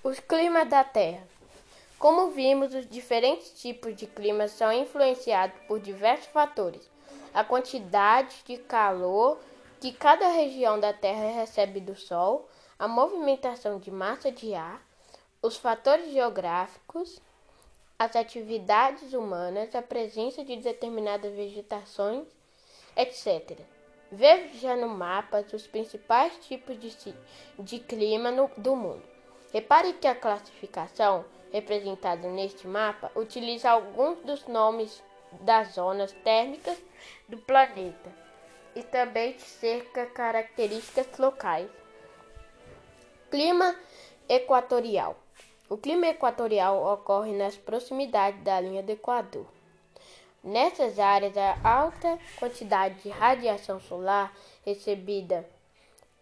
Os climas da Terra. Como vimos, os diferentes tipos de clima são influenciados por diversos fatores. A quantidade de calor que cada região da Terra recebe do Sol, a movimentação de massa de ar, os fatores geográficos, as atividades humanas, a presença de determinadas vegetações, etc. Veja no mapa os principais tipos de, de clima no, do mundo. Repare que a classificação representada neste mapa utiliza alguns dos nomes das zonas térmicas do planeta e também cerca características locais. Clima equatorial. O clima equatorial ocorre nas proximidades da linha do Equador. Nessas áreas, a alta quantidade de radiação solar recebida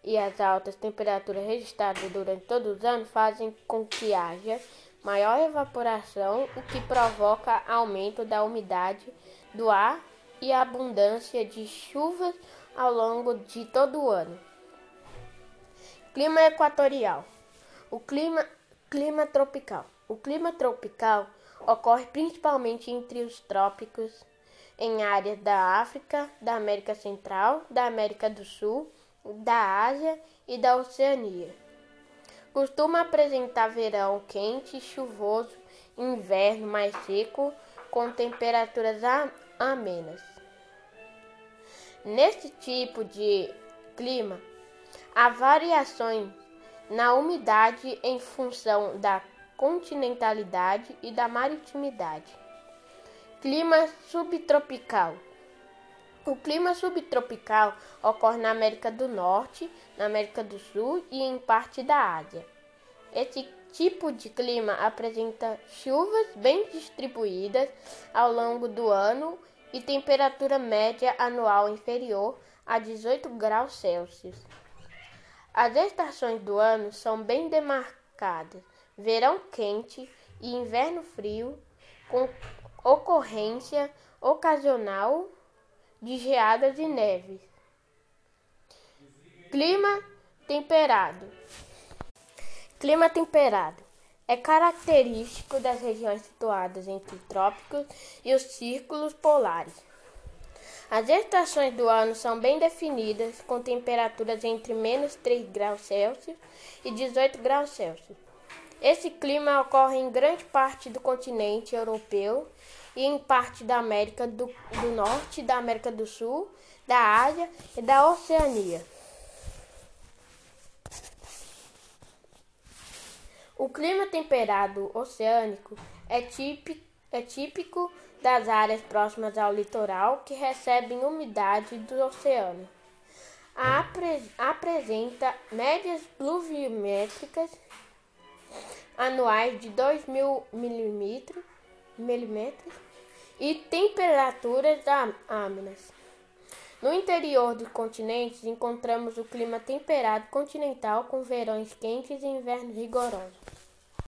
e as altas temperaturas registradas durante todos os anos fazem com que haja maior evaporação, o que provoca aumento da umidade do ar e abundância de chuvas ao longo de todo o ano. Clima equatorial. O clima, clima tropical. O clima tropical ocorre principalmente entre os trópicos, em áreas da África, da América Central, da América do Sul da Ásia e da Oceania. Costuma apresentar verão quente e chuvoso, inverno mais seco, com temperaturas amenas. Neste tipo de clima, há variações na umidade em função da continentalidade e da maritimidade. Clima subtropical o clima subtropical ocorre na América do Norte, na América do Sul e em parte da Ásia. Esse tipo de clima apresenta chuvas bem distribuídas ao longo do ano e temperatura média anual inferior a 18 graus Celsius. As estações do ano são bem demarcadas: verão quente e inverno frio, com ocorrência ocasional de geadas e neves. Clima temperado. Clima temperado é característico das regiões situadas entre os trópicos e os círculos polares. As estações do ano são bem definidas, com temperaturas entre menos 3 graus Celsius e 18 graus Celsius. Esse clima ocorre em grande parte do continente europeu e em parte da América do, do Norte, da América do Sul, da Ásia e da Oceania. O clima temperado oceânico é típico, é típico das áreas próximas ao litoral que recebem umidade do oceano. Apre, apresenta médias pluviométricas anuais de 2 mil milímetros e temperaturas amenas. No interior dos continentes encontramos o clima temperado continental com verões quentes e invernos rigorosos.